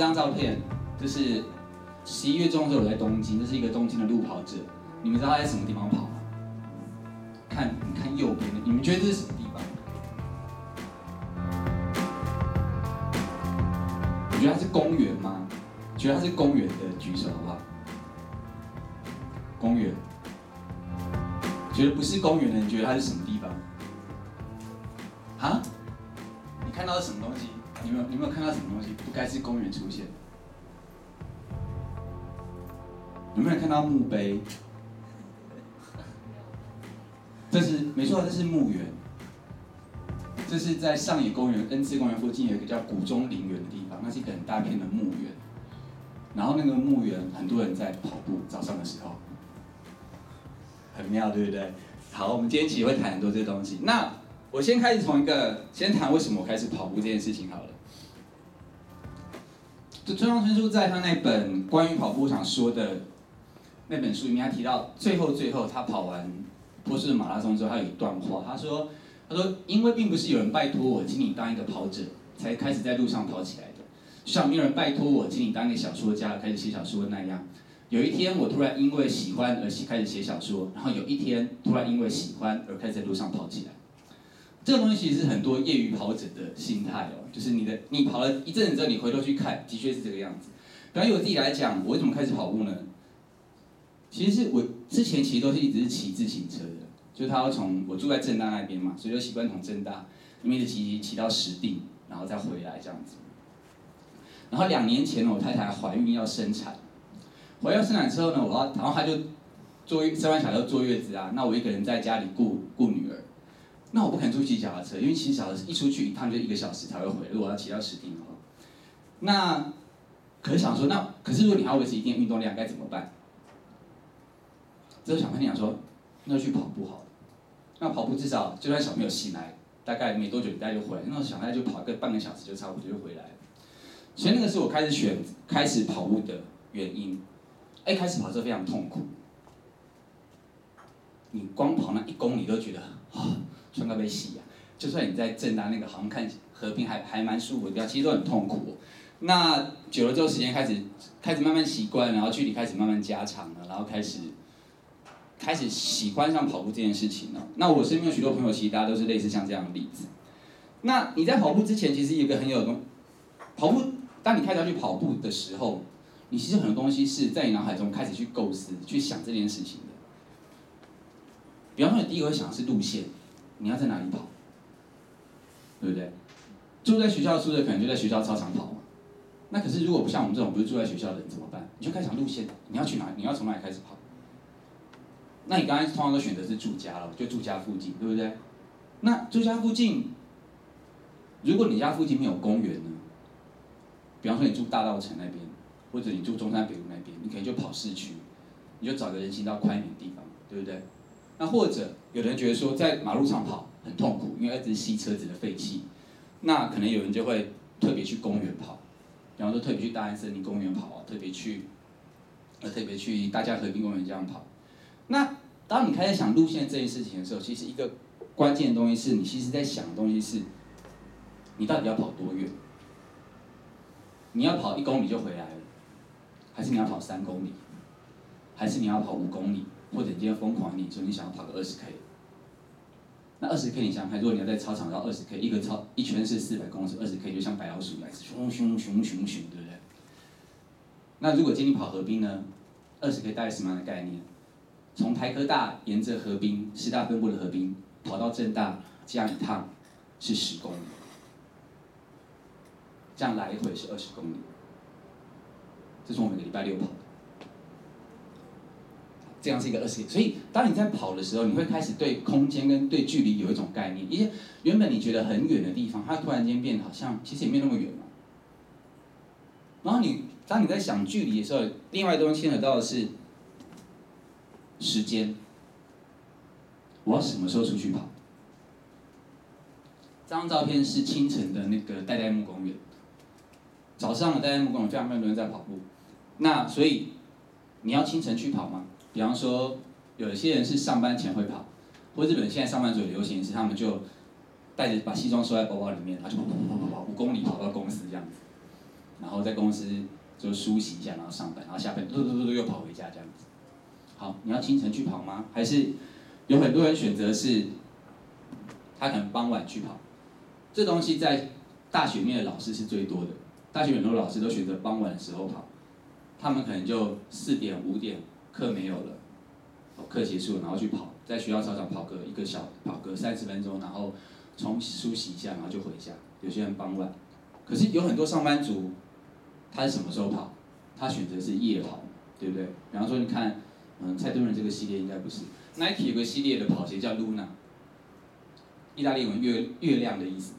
这张照片就是十一月中的时候我在东京，这是一个东京的路跑者。你们知道他在什么地方跑吗？看，你看右边的，你们觉得这是什么地方？你觉得它是公园吗？觉得它是公园的举手好不好？公园。觉得不是公园的，你觉得它是什么？该是公园出现？有没有看到墓碑？这是没错，这是墓园。这是在上野公园、恩赐公园附近有一个叫谷中陵园的地方，那是一个很大片的墓园。然后那个墓园很多人在跑步，早上的时候，很妙，对不对？好，我们今天其实会谈很多这些东西。那我先开始从一个，先谈为什么我开始跑步这件事情好了。村上春树在他那本关于跑步想说的那本书里面，他提到最后最后他跑完波士顿马拉松之后，他有一段话，他说：“他说因为并不是有人拜托我，请你当一个跑者，才开始在路上跑起来的，就像没有人拜托我，请你当一个小说家，开始写小说那样。有一天我突然因为喜欢而开始写小说，然后有一天突然因为喜欢而开始在路上跑起来。这个东西其实是很多业余跑者的心态哦，就是你的你跑了一阵子之后，你回头去看，的确是这个样子。比方以我自己来讲，我为什么开始跑步呢？其实是我之前其实都是一直是骑自行车的，就他要从我住在正大那边嘛，所以就习惯从正大一直骑骑到石碇，然后再回来这样子。然后两年前我太太怀孕要生产，怀孕生产之后呢，我要然后她就坐生完小孩坐月子啊，那我一个人在家里顾顾女儿，那我不肯出去骑脚踏车，因为骑小车一出去一趟就一个小时才会回，如果要骑到石碇的话，那可是想说那可是如果你要维持一定运动量该怎么办？之后小朋友讲说，那就去跑步好了。那跑步至少就算小朋友醒来，大概没多久，大概就回来。那小孩就跑个半个小时就差不多就回来。所以那个是我开始选开始跑步的原因。一开始跑的时候非常痛苦，你光跑那一公里都觉得啊，穿个被洗啊。就算你在正大那个好像看河边还还蛮舒服的，其实都很痛苦。那久了之后，时间开始开始慢慢习惯，然后距离开始慢慢加长了，然后开始。开始喜欢上跑步这件事情了。那我身边有许多朋友，其实大家都是类似像这样的例子。那你在跑步之前，其实有一个很有东，跑步，当你开始要去跑步的时候，你其实很多东西是在你脑海中开始去构思、去想这件事情的。比方说，你第一个会想的是路线，你要在哪里跑，对不对？住在学校宿舍可能就在学校操场跑嘛。那可是如果不像我们这种不是住在学校的人怎么办？你就开始路线，你要去哪？你要从哪里开始跑？那你刚才通常都选择是住家了，就住家附近，对不对？那住家附近，如果你家附近没有公园呢？比方说你住大道城那边，或者你住中山北路那边，你可能就跑市区，你就找个人行道宽一点的地方，对不对？那或者有人觉得说在马路上跑很痛苦，因为一直吸车子的废气，那可能有人就会特别去公园跑，比方说特别去大安森林公园跑啊，特别去，呃，特别去大家和平公园这样跑。那当你开始想路线这件事情的时候，其实一个关键的东西是你其实在想的东西是，你到底要跑多远？你要跑一公里就回来了，还是你要跑三公里？还是你要跑五公里？或者你今天疯狂，你说你想要跑个二十 K？那二十 K 你想想看，如果你要在操场绕二十 K，一个操一圈是四百公尺，二十 K 就像白老鼠来，熊熊熊熊熊，对不对？那如果今天跑河滨呢？二十 K 大概什么样的概念？从台科大沿着河滨，师大分部的河滨跑到正大，这样一趟是十公里，这样来回是二十公里。这是我每个礼拜六跑，这样是一个二十。所以当你在跑的时候，你会开始对空间跟对距离有一种概念。一些原本你觉得很远的地方，它突然间变得好像其实也没那么远了。然后你当你在想距离的时候，另外一个东西牵扯到的是。时间，我要什么时候出去跑？这张照片是清晨的那个代代木公园。早上的代代木公园非常非常多人在跑步，那所以你要清晨去跑吗？比方说，有些人是上班前会跑，或日本现在上班族流行是他们就带着把西装收在包包里面，他就跑跑跑跑跑五公里跑到公司这样子。然后在公司就梳洗一下，然后上班，然后下班嘟嘟嘟嘟又跑回家这样子。好，你要清晨去跑吗？还是有很多人选择是，他可能傍晚去跑。这东西在大学里面的老师是最多的，大学很多老师都选择傍晚的时候跑，他们可能就四点五点课没有了，课结束然后去跑，在学校操场跑个一个小跑个三十分钟，然后冲梳洗一下，然后就回家。有些人傍晚，可是有很多上班族，他是什么时候跑？他选择是夜跑，对不对？比方说你看。嗯，蔡敦仁这个系列应该不是。Nike 有个系列的跑鞋叫 Luna，意大利文月月亮的意思，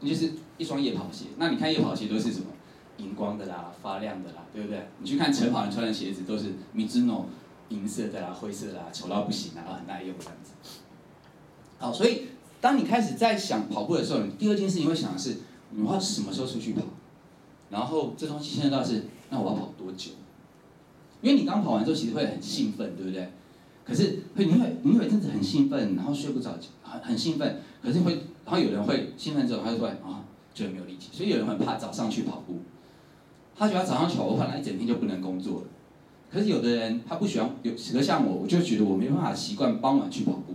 那就是一双夜跑鞋。那你看夜跑鞋都是什么？荧光的啦，发亮的啦，对不对？你去看晨跑人穿的鞋子都是 Mizuno 银色的啦，灰色的啦，丑到不行，然后很耐用这样子。好，所以当你开始在想跑步的时候，你第二件事情会想的是，我要什么时候出去跑？然后这东西牵扯到是，那我要跑多久？因为你刚跑完之后，其实会很兴奋，对不对？可是会你会你会一阵子很兴奋，然后睡不着觉，很很兴奋。可是会，然后有人会兴奋之后，他就会啊，觉得没有力气。所以有人很怕早上去跑步，他觉得早上去跑步，那一整天就不能工作了。可是有的人他不喜欢，有，比如像我，我就觉得我没办法习惯傍晚去跑步，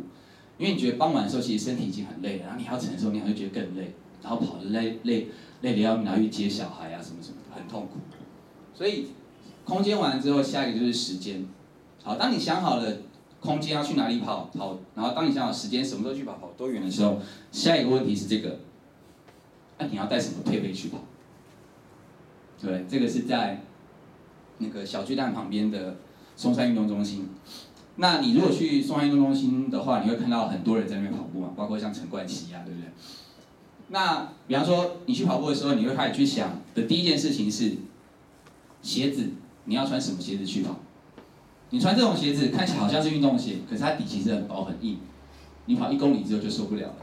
因为你觉得傍晚的时候其实身体已经很累了，然后你还要承受，你还会觉得更累，然后跑的累累累的要拿去接小孩啊什么什么，很痛苦。所以。空间完了之后，下一个就是时间。好，当你想好了空间要去哪里跑跑，然后当你想好时间什么时候去跑跑多远的时候，下一个问题是这个，那你要带什么配备去跑？对，这个是在那个小巨蛋旁边的松山运动中心。那你如果去松山运动中心的话，你会看到很多人在那边跑步嘛，包括像陈冠希啊，对不对？那比方说你去跑步的时候，你会开始去想的第一件事情是鞋子。你要穿什么鞋子去跑？你穿这种鞋子看起来好像是运动鞋，可是它底其实很薄很硬，你跑一公里之后就受不了了。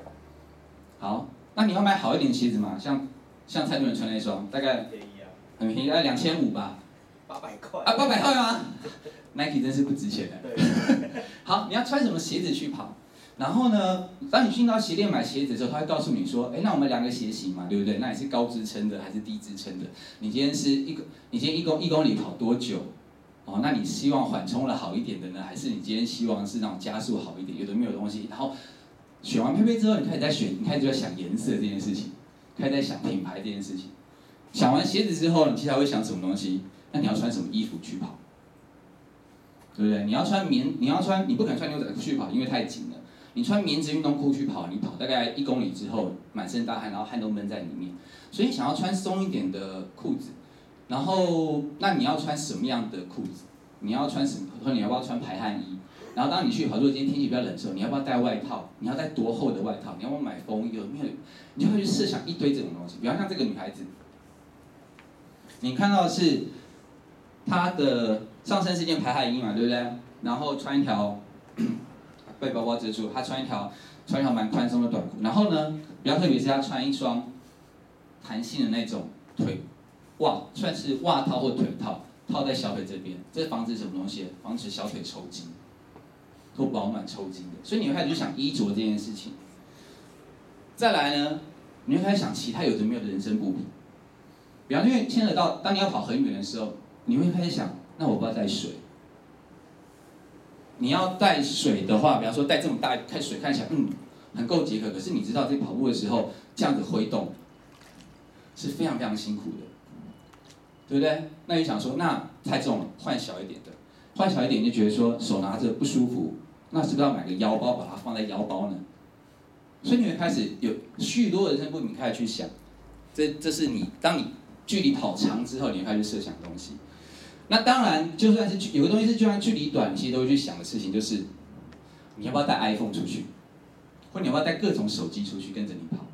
好，那你要买好一点的鞋子吗？像像蔡主任穿那双，大概很便宜，大概两千五吧。八百块。啊，八百块吗？Nike 真是不值钱的。对。好，你要穿什么鞋子去跑？然后呢，当你进到鞋店买鞋子的时候，他会告诉你说，哎，那我们量个鞋型嘛，对不对？那你是高支撑的还是低支撑的？你今天是一个，你今天一公一公里跑多久？哦，那你希望缓冲了好一点的呢，还是你今天希望是那种加速好一点？有的没有东西。然后选完配备之后，你开始在选，你开始在想颜色这件事情，开始在想品牌这件事情。想完鞋子之后，你接下来会想什么东西？那你要穿什么衣服去跑？对不对？你要穿棉，你要穿，你不肯穿牛仔裤去跑，因为太紧了。你穿棉质运动裤去跑，你跑大概一公里之后满身大汗，然后汗都闷在里面。所以想要穿松一点的裤子，然后那你要穿什么样的裤子？你要穿什么？你要不要穿排汗衣？然后当你去跑，如果今天天气比较冷的时候，你要不要带外套？你要带多厚的外套？你要不要买风衣？有没有？你就会去设想一堆这种东西。比方像这个女孩子，你看到的是他的上身是件排汗衣嘛，对不对？然后穿一条。被包包遮住，他穿一条穿一条蛮宽松的短裤，然后呢，比较特别是他穿一双弹性的那种腿袜，算是袜套或腿套，套在小腿这边，这防止什么东西？防止小腿抽筋或饱满抽筋的。所以你会开始就想衣着这件事情。再来呢，你会开始想其他有的没有的人生步兵，比方因为牵扯到当你要跑很远的时候，你会开始想，那我不要带水。你要带水的话，比方说带这么大，看水看起来嗯很够解渴，可是你知道在跑步的时候这样子挥动是非常非常辛苦的，对不对？那你想说那太重了，换小一点的，换小一点就觉得说手拿着不舒服，那是不是要买个腰包把它放在腰包呢？所以你会开始有许多人生步你开始去想，这这是你当你距离跑长之后，你开始设想东西。那当然，就算是有个东西是就算距离短，其实都会去想的事情，就是你要不要带 iPhone 出去，或你要不要带各种手机出去跟着你跑。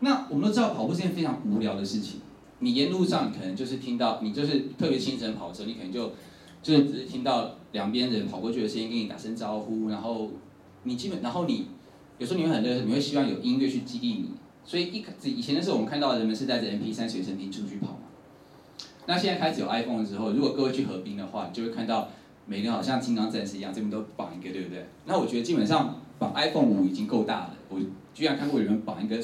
那我们都知道，跑步是件非常无聊的事情。你沿路上可能就是听到，你就是特别清晨跑的时候，你可能就就是只是听到两边人跑过去的声音，跟你打声招呼，然后你基本，然后你有时候你会很热，你会希望有音乐去激励你。所以一以前的时候，我们看到人们是带着 MP3 随身听出去跑嘛。那现在开始有 iPhone 的时候，如果各位去河滨的话，你就会看到每个人好像金刚战士一样，这边都绑一个，对不对？那我觉得基本上绑 iPhone 五已经够大了。我居然看过有人绑一个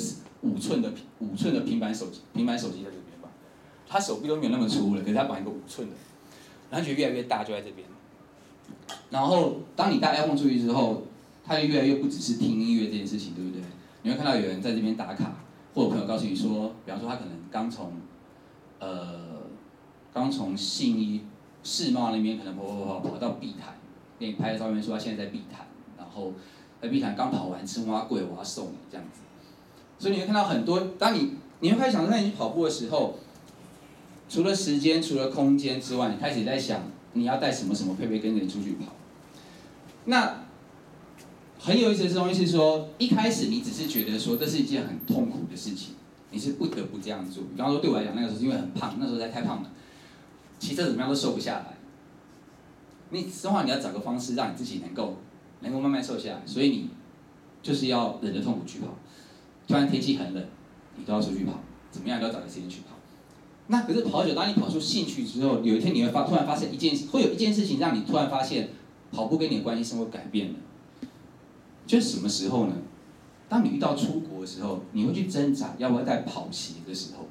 五寸的五寸的平板手机，平板手机在这边吧。他手臂都没有那么粗了，可是他绑一个五寸的，然后就越来越大，就在这边。然后当你带 iPhone 出去之后，他就越来越不只是听音乐这件事情，对不对？你会看到有人在这边打卡，或者朋友告诉你说，比方说他可能刚从，呃，刚从信义世贸那边可能跑跑跑跑到碧潭，给你拍的照片说他现在在碧潭，然后在碧潭刚跑完吃蛙贵，我要送你这样子。所以你会看到很多，当你你会开始想说，在你跑步的时候，除了时间、除了空间之外，你开始在想你要带什么什么配备跟着你出去跑。那很有意思的东西是说，一开始你只是觉得说这是一件很痛苦的事情，你是不得不这样做。比方说对我来讲，那个时候是因为很胖，那时候在太胖了，骑车怎么样都瘦不下来。你生活你要找个方式让你自己能够能够慢慢瘦下来，所以你就是要忍着痛苦去跑。突然天气很冷，你都要出去跑，怎么样都要找个时间去跑。那可是跑久，当你跑出兴趣之后，有一天你会发突然发现一件，会有一件事情让你突然发现，跑步跟你的关系是会改变的。就什么时候呢？当你遇到出国的时候，你会去挣扎要不要带跑鞋的时候，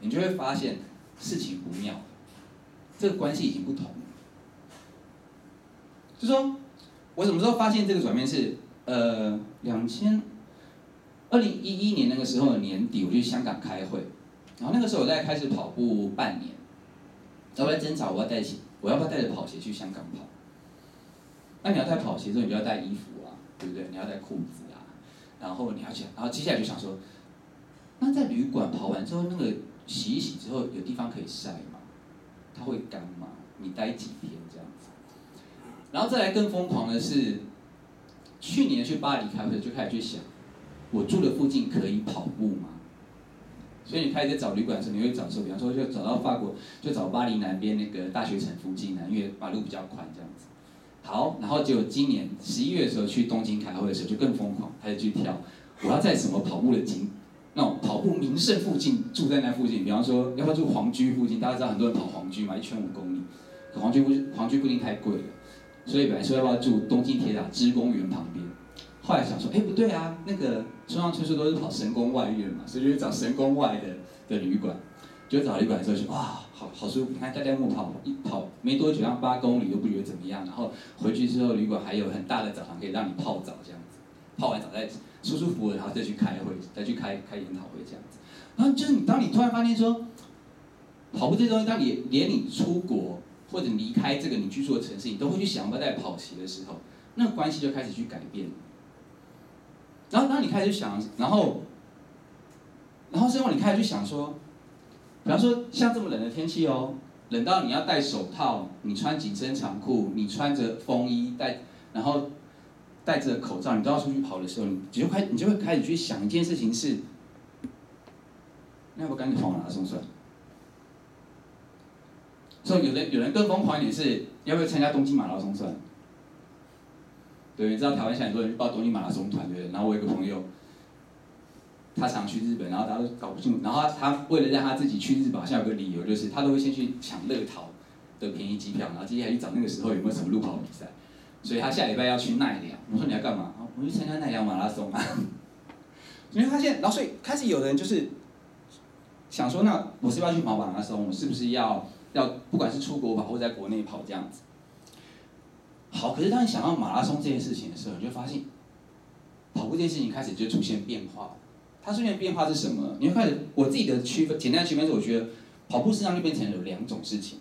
你就会发现事情不妙，这个关系已经不同了。就说，我什么时候发现这个转变是，呃，两千。二零一一年那个时候的年底，我去香港开会，然后那个时候我在开始跑步半年，我在挣扎我要带起，我要不要带着跑鞋去香港跑？那你要带跑鞋之后，你就要带衣服啊，对不对？你要带裤子啊，然后你要想，然后接下来就想说，那在旅馆跑完之后，那个洗一洗之后，有地方可以晒吗？它会干吗？你待几天这样子？然后再来更疯狂的是，去年去巴黎开会就开始去想。我住的附近可以跑步吗？所以你开始在找旅馆的时候，你会找说，比方说就找到法国，就找巴黎南边那个大学城附近呢，因为马路比较宽这样子。好，然后就今年十一月的时候去东京开会的时候就更疯狂，开始去挑，我要在什么跑步的景，那种跑步名胜附近住在那附近，比方说要不要住皇居附近？大家知道很多人跑皇居嘛，一圈五公里，皇居不皇居不一定太贵了，所以本来说要不要住东京铁塔芝公园旁边。后来想说，哎，不对啊，那个村上春树都是跑神宫外苑嘛，所以就找神宫外的的旅馆。就找旅馆的时候哇，好好舒服。你看大家木跑一跑没多久，像八公里都不觉得怎么样。然后回去之后，旅馆还有很大的澡堂可以让你泡澡这样子，泡完澡再舒舒服服，然后再去开会，再去开开研讨会这样子。然后就是你，当你突然发现说，跑步这东西，当你连你出国或者离开这个你居住的城市，你都会去想要带跑鞋的时候，那关系就开始去改变。然后当你开始想，然后，然后之后你开始去想说，比方说像这么冷的天气哦，冷到你要戴手套，你穿紧身长裤，你穿着风衣，戴，然后戴着口罩，你都要出去跑的时候，你就开，你就会开始去想一件事情是，那要不赶紧跑马拉松算了？所以有人有人更疯狂一点是，要不要参加东京马拉松算了？对，你知道台湾现在很多人去报东京马拉松团，对不对？然后我有个朋友，他常去日本，然后大家都搞不清楚，然后他，为了让他自己去日本，好像有个理由，就是他都会先去抢乐淘的便宜机票，然后接下来去找那个时候有没有什么路跑比赛。所以他下礼拜要去奈良，我说你要干嘛？我去参加奈良马拉松啊。你会发现，然后所以开始有人就是想说，那我是不是要去跑马拉松？我是不是要要不管是出国跑或在国内跑这样子？好，可是当你想到马拉松这件事情的时候，你就发现，跑步这件事情开始就出现变化。它出现变化是什么？你会开始，我自己的区分，简单的区分是，我觉得跑步实际上就变成有两种事情。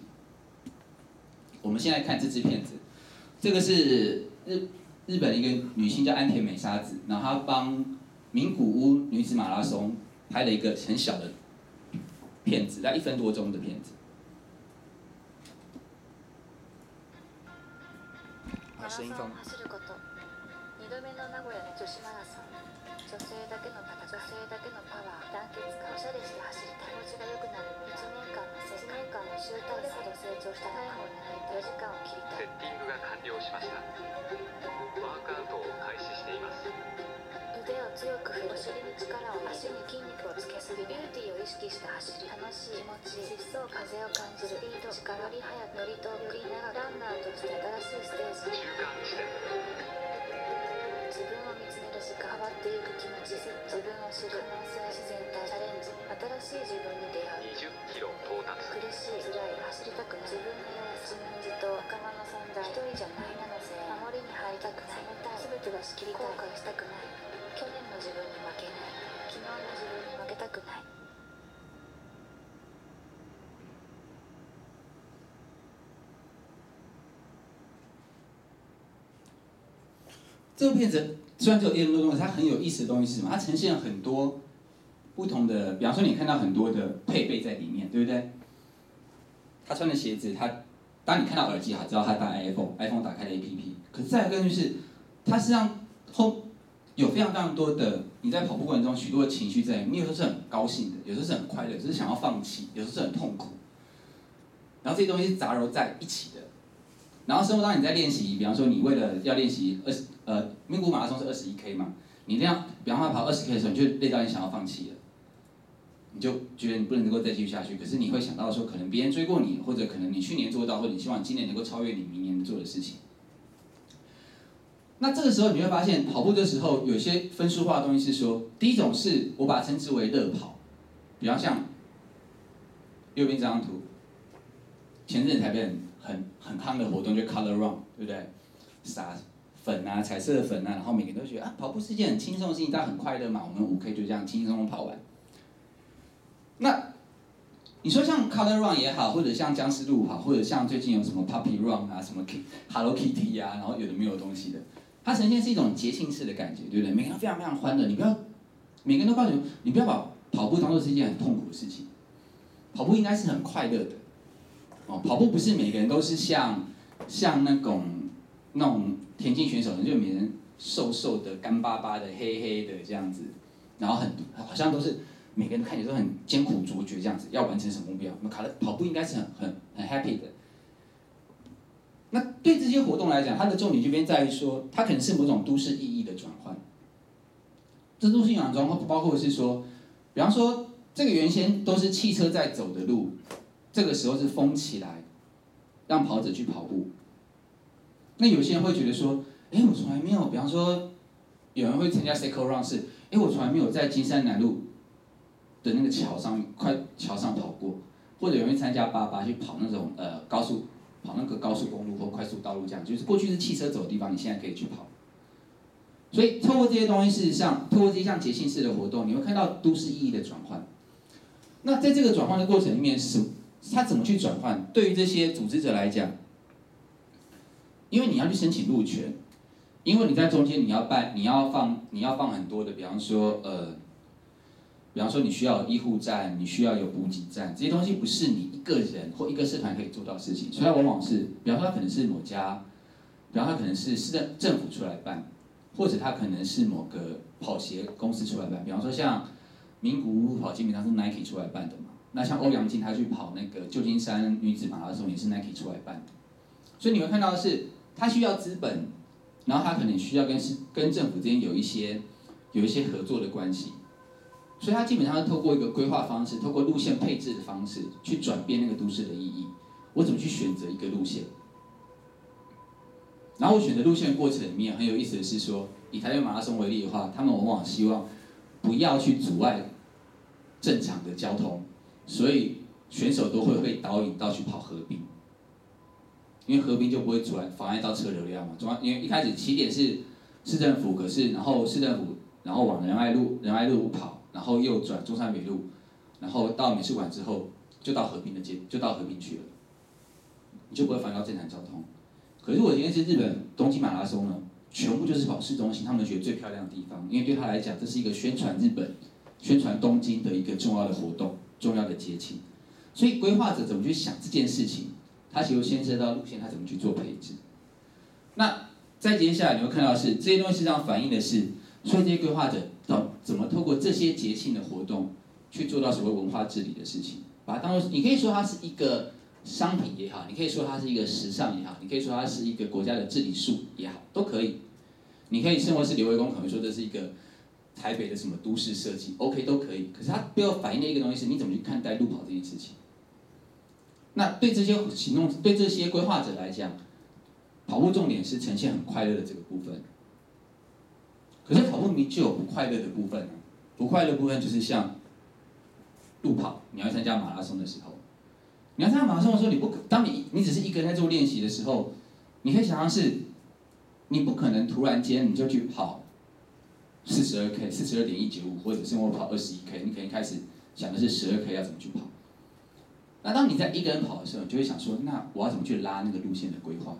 我们现在看这支片子，这个是日日本的一个女星叫安田美沙子，然后她帮名古屋女子马拉松拍了一个很小的片子，在一分多钟的片子。马拉松走女性だけの戦い女性だけのパワー。団结感。おしゃれして走りたい気持ちが良くなる。1年间の1年间の集大成ほど成长したタイムを狙いたい。4时间を切りたい。セッティングが完了しました。ワークアウトを开始しています。腕を强く振る。お尻に力を足に筋肉をつけすぎビューティーを意识した走り楽しい。気持ちいい。疾走风を感じる。スピード。力。より速くより远くより长くランナーとして新しいステージ。中间地点し変わっていく気持ち自分を知る。可能性自然体チャレンジ。新しい自分に出会う。20キロ到达苦しい辛い走りたくない。自分の弱さ自分自と仲间の存在。一人じゃないなのせい守りに入りたくない。冷たい全てが仕切りたい。后悔したくない。去年の自分に负けない。昨日の自分に负けたくない。这部片子虽然只有一分多钟，它很有意思的东西是什么？它呈现了很多不同的，比方说你看到很多的配备在里面，对不对？他穿的鞋子，他当你看到耳机，还知道他带 iPhone，iPhone 打开的 APP。可是再一个就是，它实际上后有非常非常多的你在跑步过程中许多的情绪在里面，你有时候是很高兴的，有时候是很快乐，只是想要放弃，有时候是很痛苦。然后这些东西是杂糅在一起的。然后生活当你在练习，比方说你为了要练习二十呃，名古马拉松是二十一 K 嘛，你那样，比方说跑二十 K 的时候，你就累到你想要放弃了，你就觉得你不能够再继续下去。可是你会想到说，可能别人追过你，或者可能你去年做到，或者你希望今年能够超越你明年做的事情。那这个时候你会发现，跑步的时候有些分数化的东西是说，第一种是我把它称之为乐跑，比方像右边这张图，前阵子台北很。很夯的活动就 Color Run，对不对？撒粉啊，彩色的粉啊，然后每个人都觉得啊，跑步是一件很轻松的事情，但很快乐嘛。我们五 K 就这样轻轻松松跑完。那你说像 Color Run 也好，或者像僵尸路跑，或者像最近有什么 Puppy Run 啊，什么 Hello Kitty 啊，然后有的没有东西的，它呈现是一种节庆式的感觉，对不对？每个人非常非常欢乐，你不要每个人都告诉你，你不要把跑步当做是一件很痛苦的事情，跑步应该是很快乐的。哦，跑步不是每个人都是像像那种那种田径选手，就每人瘦瘦的、干巴巴的、黑黑的这样子，然后很好像都是每个人看起来都很艰苦卓绝这样子，要完成什么目标？那卡的跑步应该是很很很 happy 的。那对这些活动来讲，它的重点这边在于说，它可能是某种都市意义的转换。这都市意义转换包括是说，比方说这个原先都是汽车在走的路。这个时候是封起来，让跑者去跑步。那有些人会觉得说，哎，我从来没有，比方说，有人会参加 Cycle Run 是，哎，我从来没有在金山南路的那个桥上，快桥上跑过，或者有人参加八八去跑那种呃高速，跑那个高速公路或快速道路这样，就是过去是汽车走的地方，你现在可以去跑。所以透过这些东西，事实上，透过这些像节庆式的活动，你会看到都市意义的转换。那在这个转换的过程里面是。他怎么去转换？对于这些组织者来讲，因为你要去申请路权，因为你在中间你要办，你要放，你要放很多的，比方说呃，比方说你需要医护站，你需要有补给站，这些东西不是你一个人或一个社团可以做到事情，所以往往是，比方说他可能是某家，比方说可能是市政政府出来办，或者他可能是某个跑鞋公司出来办，比方说像名古屋跑基本上是 Nike 出来办的嘛。那像欧阳靖他去跑那个旧金山女子马拉松也是 Nike 出来办的，所以你会看到的是，他需要资本，然后他可能需要跟是跟政府之间有一些有一些合作的关系，所以他基本上是透过一个规划方式，透过路线配置的方式去转变那个都市的意义。我怎么去选择一个路线？然后我选择路线的过程里面很有意思的是说，以台北马拉松为例的话，他们往往希望不要去阻碍正常的交通。所以选手都会被导引到去跑河滨，因为河滨就不会阻碍妨碍到车流量嘛。主要因为一开始起点是市政府，可是然后市政府然后往仁爱路仁爱路跑，然后右转中山北路，然后到美术馆之后就到和平的街，就到和平去了，你就不会妨碍到正常交通。可是我今天是日本东京马拉松呢，全部就是跑市中心，他们觉得最漂亮的地方，因为对他来讲这是一个宣传日本、宣传东京的一个重要的活动。重要的节庆，所以规划者怎么去想这件事情，他其实牵涉到路线，他怎么去做配置。那再接下来你会看到是这些东西实际上反映的是，所以这些规划者怎怎么透过这些节庆的活动去做到所谓文化治理的事情，把它当做你可以说它是一个商品也好，你可以说它是一个时尚也好，你可以说它是一个国家的治理术也好，都可以。你可以认为是刘维公可能说这是一个。台北的什么都市设计，OK 都可以。可是它背后反映的一个东西是，你怎么去看待路跑这件事情？那对这些行动，对这些规划者来讲，跑步重点是呈现很快乐的这个部分。可是跑步你就有不快乐的部分呢。不快乐部分就是像路跑，你要参加马拉松的时候，你要参加马拉松的时候，你不可，当你你只是一个人在做练习的时候，你可以想象是，你不可能突然间你就去跑四十二 K、四十二点一九五，或者是我跑二十一 K，你可能开始想的是十二 K 要怎么去跑。那当你在一个人跑的时候，你就会想说，那我要怎么去拉那个路线的规划？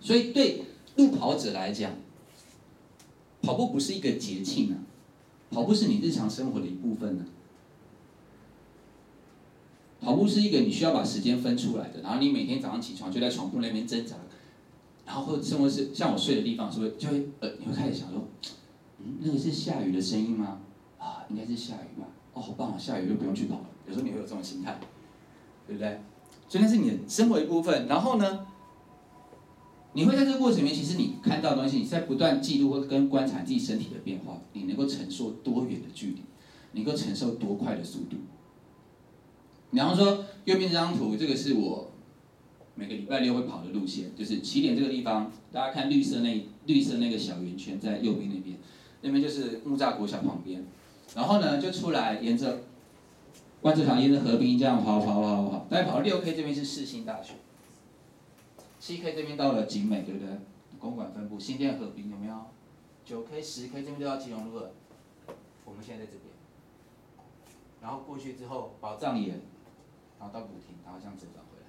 所以对路跑者来讲，跑步不是一个节庆啊，跑步是你日常生活的一部分呢、啊。跑步是一个你需要把时间分出来的，然后你每天早上起床就在床铺那边挣扎，然后或者甚至是像我睡的地方，是不是就会呃，你会开始想说，那个是下雨的声音吗？啊，应该是下雨吧。哦，好棒啊，下雨就不用去跑了。有时候你会有这种心态，对不对？所以那是你的生活一部分。然后呢，你会在这个过程里面，其实你看到的东西，你在不断记录或跟观察自己身体的变化。你能够承受多远的距离？能够承受多快的速度？比方说，右边这张图，这个是我每个礼拜六会跑的路线，就是起点这个地方。大家看绿色那绿色那个小圆圈在右边那边，那边就是木栅国小旁边。然后呢，就出来沿着。观测场沿着河滨这样跑跑跑跑跑，大概跑到六 K 这边是世新大学，七 K 这边到了景美，对不对？公馆分部新店河滨有没有？九 K 十 K 这边就到基隆路了，我们现在在这边。然后过去之后宝藏岩，然后到古亭，然后这样折返回来。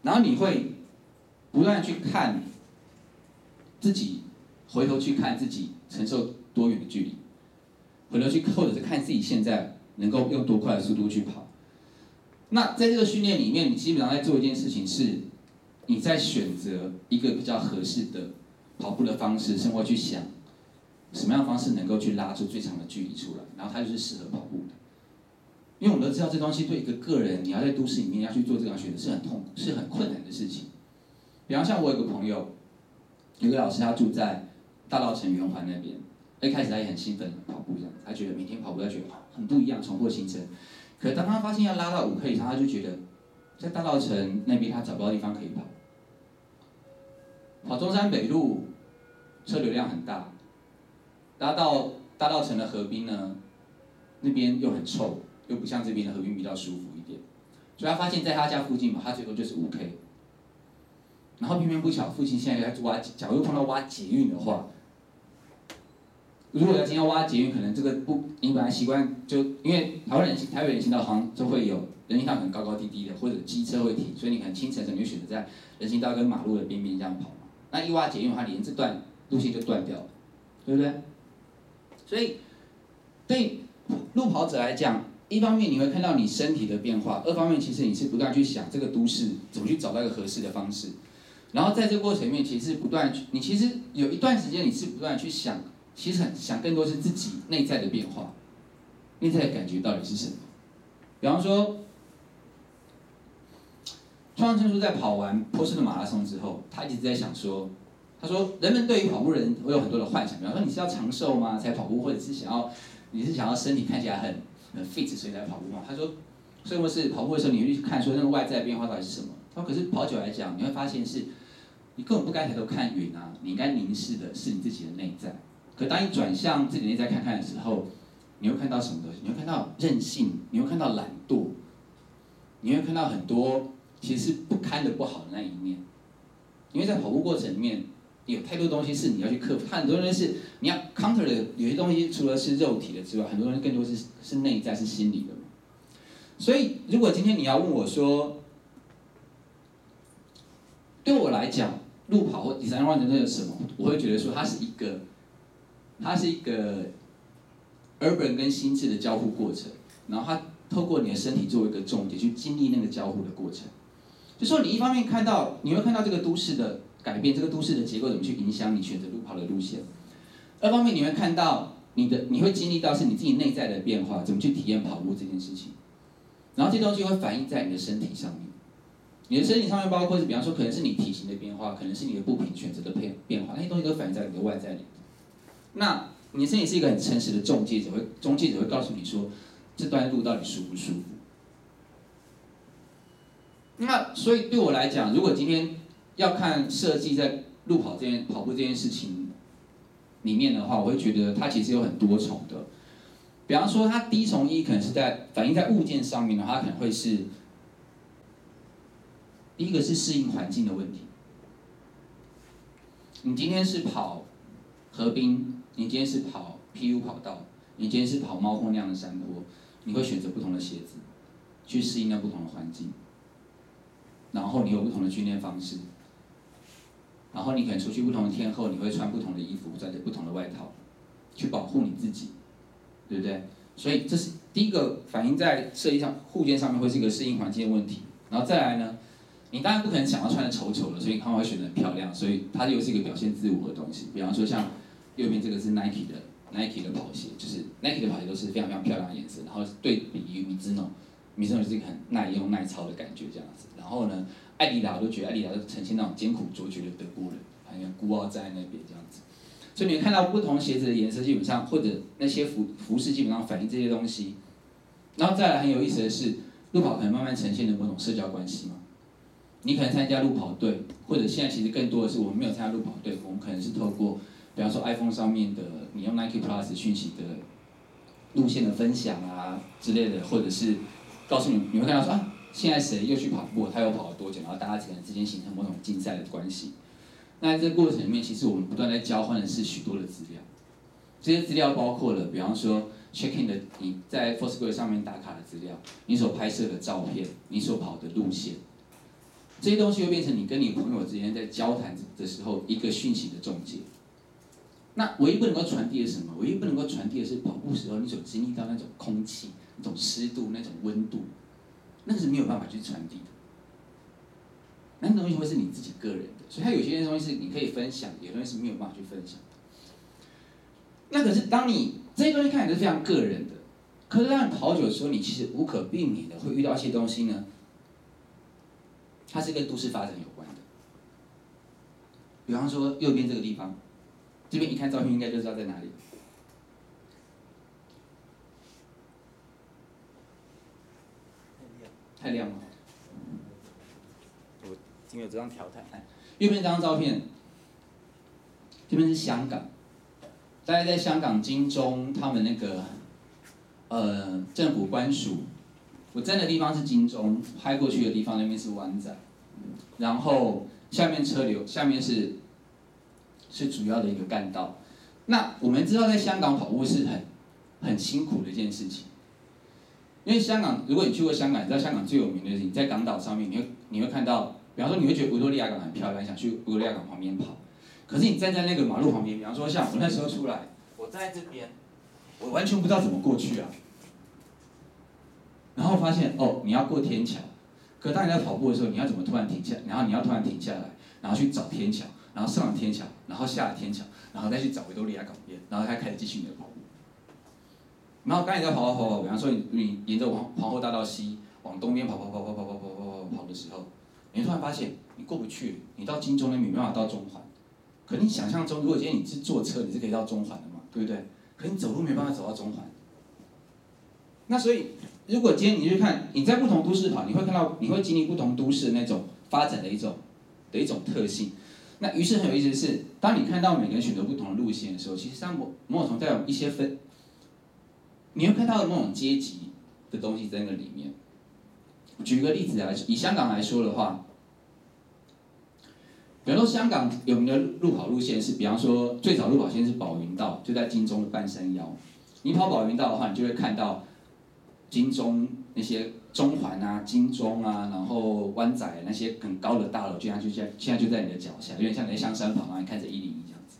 然后你会不断去看自己，回头去看自己承受多远的距离。回头去，或者是看自己现在能够用多快的速度去跑。那在这个训练里面，你基本上在做一件事情是，你在选择一个比较合适的跑步的方式，生活去想什么样方式能够去拉出最长的距离出来，然后它就是适合跑步的。因为我们都知道，这东西对一个个人，你要在都市里面要去做这样选择是很痛苦、是很困难的事情。比方像我有个朋友，有个老师，他住在大稻埕圆环那边。一开始他也很兴奋跑步这样，他觉得每天跑步他觉得很不一样，重获新生。可当他发现要拉到五 K 以上，他就觉得在大稻埕那边他找不到地方可以跑。跑中山北路车流量很大，拉到大稻埕的河滨呢，那边又很臭，又不像这边的河滨比较舒服一点。所以他发现在他家附近嘛，他最多就是五 K。然后偏偏不巧，附近现在在挖，假如碰到挖捷运的话。如果要今天挖捷运，可能这个不，你本来习惯就因为台湾人行台北人行道好像就会有人行道很高高低低的，或者机车会停，所以你可能清晨的时候你就选择在人行道跟马路的边边这样跑嘛。那一挖捷运它，连这段路线就断掉了，对不对？所以对路跑者来讲，一方面你会看到你身体的变化，二方面其实你是不断去想这个都市怎么去找到一个合适的方式，然后在这个过程里面，其实不断去，你其实有一段时间你是不断去想。其实很想更多是自己内在的变化，内在的感觉到底是什么？比方说，川上春树在跑完波士顿马拉松之后，他一直在想说，他说人们对于跑步人会有很多的幻想，比方说你是要长寿吗？才跑步，或者是想要你是想要身体看起来很很 fit 所以才跑步吗？他说，所以我是跑步的时候，你会去看说那个外在变化到底是什么？他说可是跑久来讲，你会发现是，你根本不该抬头看云啊，你应该凝视的是你自己的内在。可当你转向自己内在看看的时候，你会看到什么东西？你会看到任性，你会看到懒惰，你会看到很多其实是不堪的不好的那一面。因为在跑步过程里面，有太多东西是你要去克服。它很多东西是你要 counter 的，有些东西除了是肉体的之外，很多东西更多是是内在，是心理的。所以，如果今天你要问我说，对我来讲，路跑或第三方人那有什么？我会觉得说，它是一个。它是一个 urban 跟心智的交互过程，然后它透过你的身体作为一个重点去经历那个交互的过程。就说你一方面看到，你会看到这个都市的改变，这个都市的结构怎么去影响你选择路跑的路线；二方面你会看到你的，你会经历到是你自己内在的变化，怎么去体验跑步这件事情。然后这东西会反映在你的身体上面，你的身体上面包括是，比方说可能是你体型的变化，可能是你的步频选择的变变化，那些东西都反映在你的外在里。那你身体是一个很诚实的中介者，会中介者会告诉你说，这段路到底舒不舒服？那所以对我来讲，如果今天要看设计在路跑这件跑步这件事情里面的话，我会觉得它其实有很多重的。比方说，它第一重一可能是在反映在物件上面的话，它可能会是第一个是适应环境的问题。你今天是跑河滨，你今天是跑 PU 跑道，你今天是跑猫空那样的山坡，你会选择不同的鞋子去适应那不同的环境，然后你有不同的训练方式，然后你可能出去不同的天候，你会穿不同的衣服，穿着不同的外套，去保护你自己。对不对？所以这是第一个反映在设计上护件上面会是一个适应环境的问题。然后再来呢，你当然不可能想要穿的丑丑的，所以他们会选择漂亮，所以它又是一个表现自我的东西。比方说像右边这个是 Nike 的 Nike 的跑鞋，就是 Nike 的跑鞋都是非常非常漂亮的颜色，然后对比于 Mizuno，Mizuno 是一个很耐用耐操的感觉这样子。然后呢，艾迪达我都觉得艾迪达都呈现那种艰苦卓绝的德国人，好像孤傲在那边这样子。所以你看到不同鞋子的颜色，基本上或者那些服服饰基本上反映这些东西。然后再来很有意思的是，路跑可能慢慢呈现的某种社交关系嘛。你可能参加路跑队，或者现在其实更多的是我们没有参加路跑队，我们可能是透过，比方说 iPhone 上面的你用 Nike Plus 讯息的路线的分享啊之类的，或者是告诉你你会看到说啊，现在谁又去跑步，他又跑了多久，然后大家可能之间形成某种竞赛的关系。那在这个过程里面，其实我们不断在交换的是许多的资料，这些资料包括了，比方说 check in 的你在 f o r s q u a r e 上面打卡的资料，你所拍摄的照片，你所跑的路线，这些东西会变成你跟你朋友之间在交谈的时候一个讯息的总结。那唯一不能够传递的是什么？唯一不能够传递的是跑步时候你所经历到那种空气、那种湿度、那种温度，那个是没有办法去传递的。那东西会是你自己个人的，所以它有些东西是你可以分享，有些东西是没有办法去分享的。那可是当你这些东西看起来是非常个人的，可是当你跑久的时候，你其实无可避免的会遇到一些东西呢，它是跟都市发展有关的。比方说右边这个地方，这边一看照片应该就知道在哪里。太亮了。我因为有这张条台，右边这张照片，这边是香港，大概在香港金钟，他们那个，呃，政府官署，我站的地方是金钟，拍过去的地方那边是湾仔，然后下面车流，下面是，是主要的一个干道。那我们知道，在香港跑步是很，很辛苦的一件事情，因为香港，如果你去过香港，你知道香港最有名的是你在港岛上面，你会你会看到。比方说，你会觉得维多利亚港很漂亮，想去维多利亚港旁边跑。可是你站在那个马路旁边，比方说像我那时候出来，我在这边，我完全不知道怎么过去啊。然后发现哦，你要过天桥。可当你在跑步的时候，你要怎么突然停下？然后你要突然停下来，然后去找天桥，然后上了天桥，然后下了天桥，然后再去找维多利亚港边，然后他开始继续你的跑步。然后刚才你在跑跑跑跑，比方说你你沿着皇皇后大道西往东边跑跑跑跑跑跑跑跑跑跑的时候。你突然发现你过不去，你到金钟那边没办法到中环。可你想象中，如果今天你是坐车，你是可以到中环的嘛，对不对？可你走路没办法走到中环。那所以，如果今天你去看你在不同都市跑，你会看到你会经历不同都市的那种发展的一种的一种特性。那于是很有意思的是，当你看到每个人选择不同的路线的时候，其实上某某种在有一些分，你会看到某种阶级的东西在那里面。举个例子来，以香港来说的话，比方说香港有名的路跑路线是，比方说最早路跑线是宝云道，就在金钟的半山腰。你跑宝云道的话，你就会看到金钟那些中环啊、金钟啊，然后湾仔那些很高的大楼，就像就在现在就在你的脚下，有点像你在香山旁啊，你看着一零一这样子。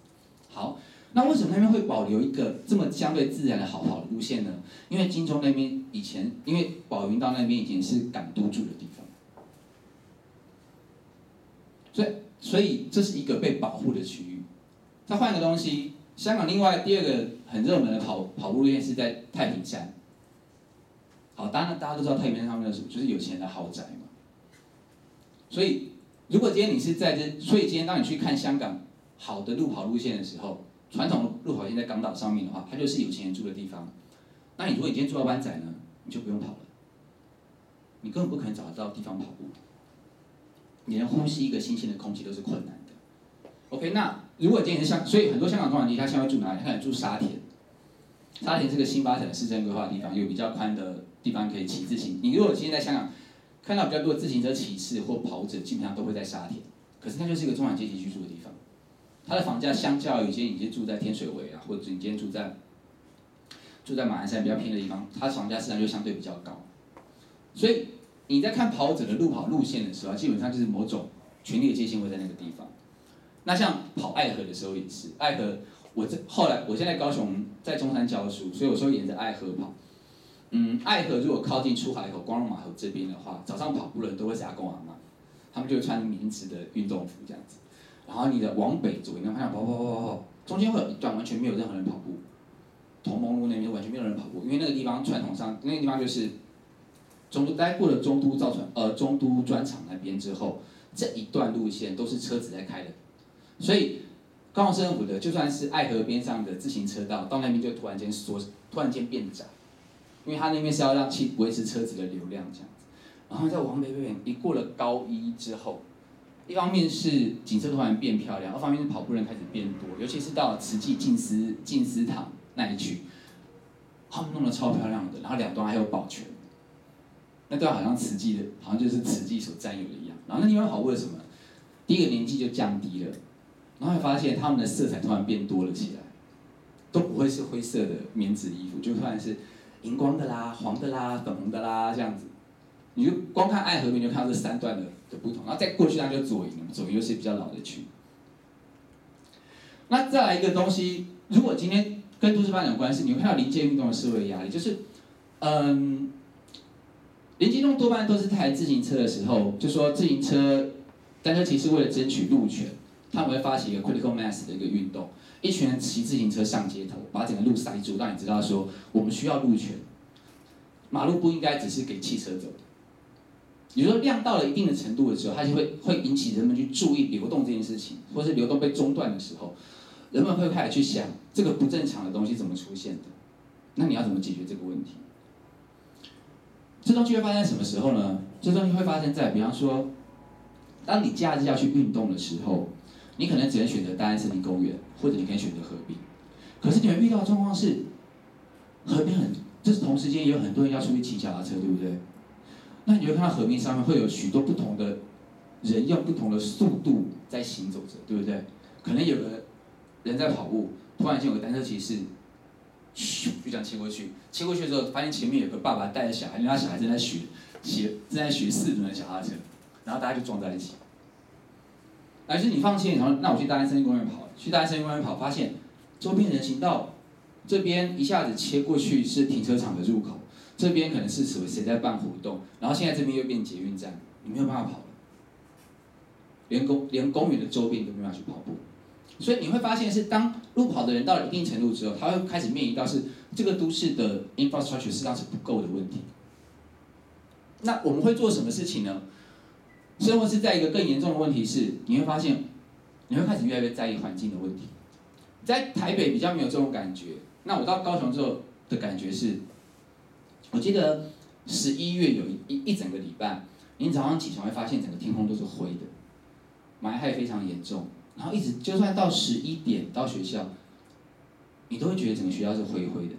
好。那为什么那边会保留一个这么相对自然的好跑的路线呢？因为金钟那边以前，因为宝云道那边以前是港督住的地方，所以所以这是一个被保护的区域。再换一个东西，香港另外第二个很热门的跑跑步路线是在太平山。好，当然大家都知道太平山上面有什么，就是有钱人的豪宅嘛。所以如果今天你是在这，所以今天当你去看香港好的路跑路线的时候。传统的路跑线在港岛上面的话，它就是有钱人住的地方。那你如果你今天住到湾仔呢，你就不用跑了，你根本不可能找得到地方跑步，你连呼吸一个新鲜的空气都是困难的。OK，那如果今天是香，所以很多香港中产阶级他现在住哪里？他可能住沙田。沙田是个新发展的市政规划的地方，有比较宽的地方可以骑自行。你如果今天在香港看到比较多的自行车骑士或跑者，基本上都会在沙田。可是那就是一个中产阶级居住的地方，它的房价相较于一些你住在天水围啊，或者你今天住在住在马鞍山比较偏的地方，它房价自然就相对比较高。所以你在看跑者的路跑路线的时候，基本上就是某种权力的界限会在那个地方。那像跑爱河的时候也是，爱河我这后来我现在高雄在中山教书，所以我时候沿着爱河跑。嗯，爱河如果靠近出海口光荣码头这边的话，早上跑步的人都会是阿公阿妈。他们就会穿棉质的运动服这样子，然后你的往北走，你看跑跑跑跑跑，中间会有一段完全没有任何人跑步，同盟路那边完全没有人跑步，因为那个地方传统上那个地方就是中都待过了中都造船呃中都砖厂那边之后，这一段路线都是车子在开的，所以高雄市政府的就算是爱河边上的自行车道，到那边就突然间缩，突然间变窄，因为它那边是要让其维持车子的流量这样子。然后在往北边，一过了高一之后，一方面是景色突然变漂亮，二方面是跑步人开始变多，尤其是到慈济静思静思堂那一区，他们弄得超漂亮的，然后两端还有保全，那段好像慈济的，好像就是慈济所占有的一样。然后那地方跑步为什么？第一个年纪就降低了，然后会发现他们的色彩突然变多了起来，都不会是灰色的棉质衣服，就突然是荧光的啦、黄的啦、粉红的啦这样子。你就光看爱和平，你就看到这三段的的不同，然后再过去，那就左营，左营又是比较老的区。那再来一个东西，如果今天跟都市发展有关系，你会看到临界运动的社会压力，就是，嗯，临界运动多半都是台自行车的时候，就说自行车、单车骑士为了争取路权，他们会发起一个 critical mass 的一个运动，一群人骑自行车上街头，把整个路塞住，让你知道说我们需要路权，马路不应该只是给汽车走的。比如说量到了一定的程度的时候，它就会会引起人们去注意流动这件事情，或是流动被中断的时候，人们会开始去想这个不正常的东西怎么出现的，那你要怎么解决这个问题？这东西会发生在什么时候呢？这东西会发生在，比方说，当你假日要去运动的时候，你可能只能选择大安森林公园，或者你可以选择河滨，可是你们遇到的状况是，河边很，就是同时间也有很多人要出去骑脚踏车，对不对？那你就看到河面上面会有许多不同的人用不同的速度在行走着，对不对？可能有个人在跑步，突然间有个单车骑士，咻就这样切过去，切过去的时候发现前面有个爸爸带着小孩，那小孩正在学学正在学四轮的脚踏车，然后大家就撞在一起。但是你放弃，然后那我去大安森林公园跑，去大安森林公园跑，发现周边人行道这边一下子切过去是停车场的入口。这边可能是谁谁在办活动，然后现在这边又变捷运站，你没有办法跑了，连公连公园的周边都没办法去跑步，所以你会发现是当路跑的人到了一定程度之后，他会开始面临到是这个都市的 infrastructure 实际上是不够的问题。那我们会做什么事情呢？生活是在一个更严重的问题是，你会发现你会开始越来越在意环境的问题，在台北比较没有这种感觉，那我到高雄之后的感觉是。我记得十一月有一一整个礼拜，你早上起床会发现整个天空都是灰的，霾害非常严重，然后一直就算到十一点到学校，你都会觉得整个学校是灰灰的。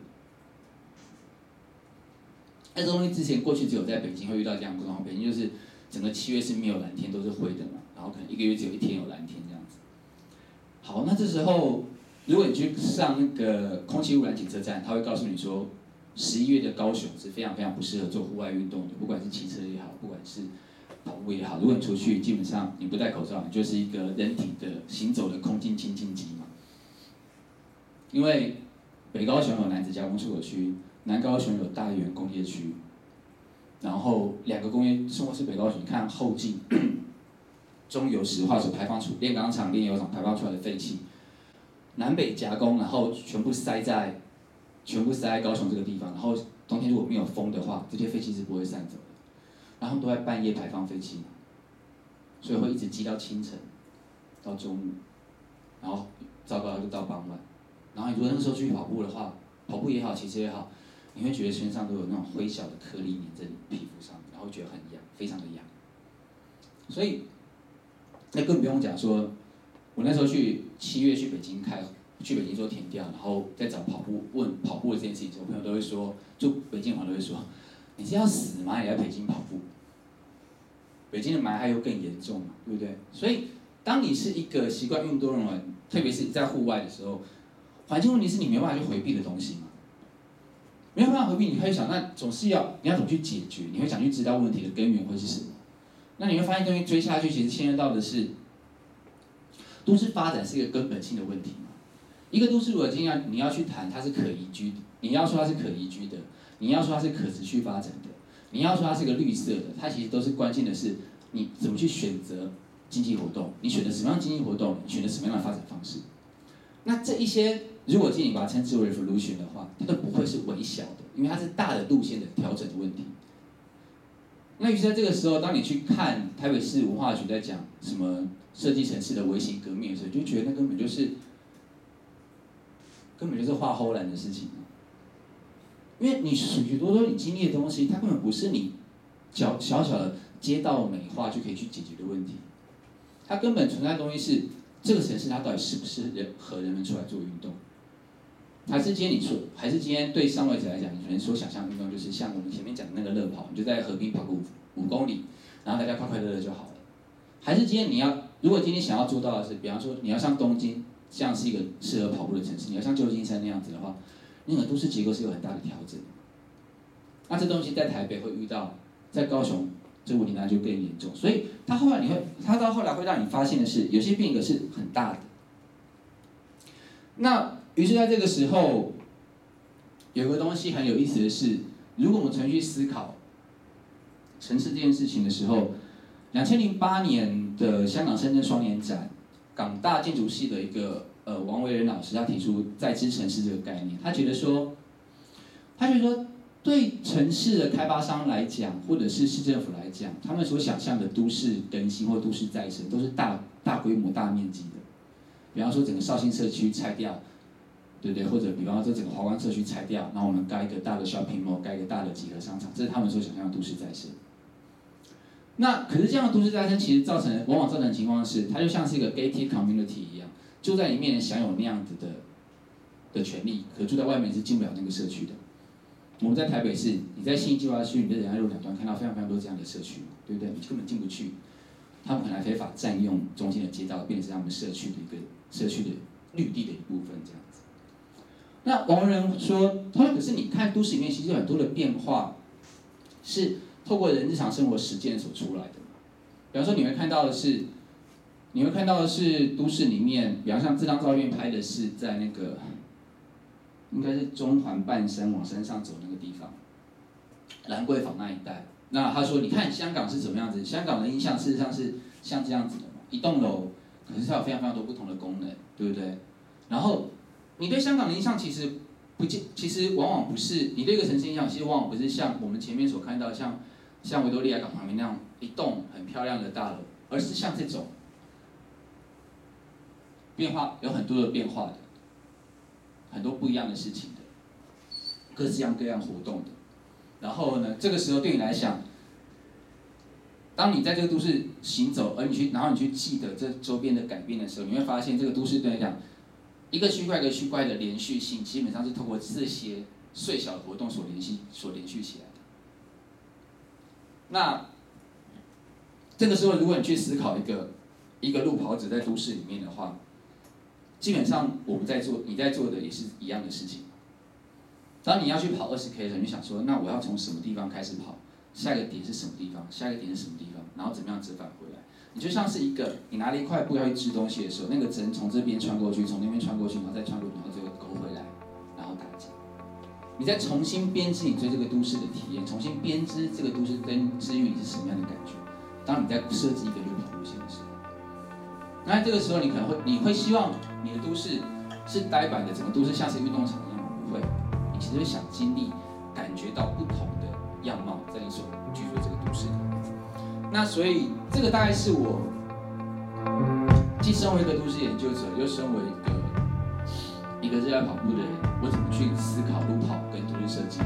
那这东西之前过去只有在北京会遇到这样的状况，北京就是整个七月是没有蓝天，都是灰的嘛，然后可能一个月只有一天有蓝天这样子。好，那这时候如果你去上那个空气污染检测站，他会告诉你说。十一月的高雄是非常非常不适合做户外运动的，不管是骑车也好，不管是跑步也好。如果你出去，基本上你不戴口罩，你就是一个人体的行走的空气清净机嘛。因为北高雄有楠梓加工出口区，南高雄有大园工业区，然后两个工业生活是北高雄，你看后劲，中油石化所排放出炼钢厂、炼油厂排放出来的废气，南北夹攻，然后全部塞在。全部塞在高雄这个地方，然后冬天如果没有风的话，这些废气是不会散走的。然后都在半夜排放废气，所以会一直积到清晨，到中午，然后糟糕就到傍晚。然后你如果那个时候去跑步的话，跑步也好，骑车也好，你会觉得身上都有那种灰小的颗粒粘在你皮肤上，然后觉得很痒，非常的痒。所以那更不用讲说，我那时候去七月去北京开，去北京做田调，然后在找跑步问跑步的这件事情，我朋友都会说，就北京朋友都会说，你是要死吗？也在北京跑步？北京的霾害又更严重嘛，对不对？所以，当你是一个习惯运动的人，特别是在户外的时候，环境问题是你没办法去回避的东西嘛。没有办法回避，你会想，那总是要你要怎么去解决？你会想去知道问题的根源会是什么？那你会发现，东西追下去，其实牵涉到的是都市发展是一个根本性的问题嘛。一个都市如果今天你要去谈它是可宜居，你要说它是可宜居的，你要说它是可持续发展的。你要说它是个绿色的，它其实都是关键的是你怎么去选择经济活动，你选择什么样的经济活动，你选择什么样的发展方式。那这一些，如果今天你把它称之为 revolution 的话，它都不会是微小的，因为它是大的路线的调整的问题。那于是在这个时候，当你去看台北市文化局在讲什么设计城市的微型革命的时候，就觉得那根本就是根本就是画唬烂的事情。因为你许许多多你经历的东西，它根本不是你小小小的街道美化就可以去解决的问题。它根本存在的东西是这个城市它到底适不适合人和人们出来做运动？还是今天你说，还是今天对上位者来讲，你可能所想象的运动就是像我们前面讲的那个乐跑，你就在河边跑个五五公里，然后大家快快乐乐就好了。还是今天你要，如果今天想要做到的是，比方说你要像东京这样是一个适合跑步的城市，你要像旧金山那样子的话。那个都市结构是有很大的调整，那这东西在台北会遇到，在高雄这问题那就更严重。所以他后来你会，他到后来会让你发现的是，有些变革是很大的。那于是在这个时候，有个东西很有意思的是，如果我们重新去思考城市这件事情的时候，两千零八年的香港深圳双年展，港大建筑系的一个。呃，王维仁老师他提出再知城市这个概念，他觉得说，他觉得说，对城市的开发商来讲，或者是市政府来讲，他们所想象的都市更新或都市再生，都是大大规模、大面积的。比方说，整个绍兴社区拆掉，对不对？或者比方说，整个华光社区拆掉，然后我们盖一个大的 shopping mall，盖一个大的集合商场，这是他们所想象的都市再生。那可是这样的都市再生，其实造成往往造成的情况是，它就像是一个 gated community 一样。就在里面享有那样子的的权利，可住在外面是进不了那个社区的。我们在台北市，你在新计划区，你在仁爱路两端看到非常非常多这样的社区，对不对？你根本进不去，他们可能还非法占用中间的街道，变成他们社区的一个社区的绿地的一部分这样。那王仁说，他说可是你看都市里面其实有很多的变化，是透过人日常生活实践所出来的。比方说你会看到的是。你会看到的是都市里面，比方像这张照片拍的是在那个，应该是中环半山往山上走那个地方，兰桂坊那一带。那他说，你看香港是怎么样子？香港的印象事实上是像这样子的嘛，一栋楼，可是它有非常非常多不同的功能，对不对？然后你对香港的印象其实不见，其实往往不是你对一个城市印象，其实往往不是像我们前面所看到像像维多利亚港旁边那样一栋很漂亮的大楼，而是像这种。变化有很多的变化的，很多不一样的事情的，各式各样各样活动的。然后呢，这个时候对你来讲，当你在这个都市行走，而你去，然后你去记得这周边的改变的时候，你会发现这个都市对你来讲，一个区块一个区块的连续性，基本上是通过这些碎小的活动所联系、所连续起来的。那这个时候，如果你去思考一个一个路跑者在都市里面的话，基本上我们在做，你在做的也是一样的事情。当你要去跑二十 K 的时候，你想说，那我要从什么地方开始跑？下一个点是什么地方？下一个点是什么地方？然后怎么样折返回来？就像是一个，你拿了一块布要去织东西的时候，那个针从这边穿过去，从那边穿过去，然后再穿过，然后最后勾回来，然后打结。你再重新编织你对这个都市的体验，重新编织这个都市跟之于你是什么样的感觉？当你在设计一个路跑路线的时候。那这个时候，你可能会，你会希望你的都市是呆板的，整个都市像是运动场一样，不会。你其实会想经历，感觉到不同的样貌，在你所居住的这个都市。那所以，这个大概是我既身为一个都市研究者，又身为一个一个热爱跑步的人，我怎么去思考路跑跟都市设计。